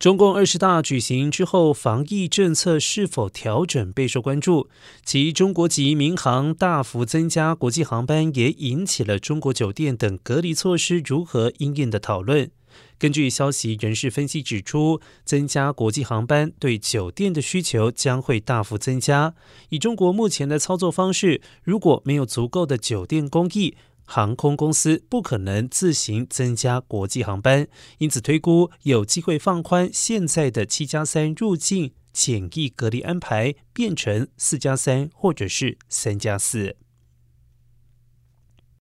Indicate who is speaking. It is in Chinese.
Speaker 1: 中共二十大举行之后，防疫政策是否调整备受关注。其中国籍民航大幅增加国际航班，也引起了中国酒店等隔离措施如何应验的讨论。根据消息人士分析指出，增加国际航班对酒店的需求将会大幅增加。以中国目前的操作方式，如果没有足够的酒店供应，航空公司不可能自行增加国际航班，因此推估有机会放宽现在的七加三入境检疫隔离安排，变成四加三或者是三加四。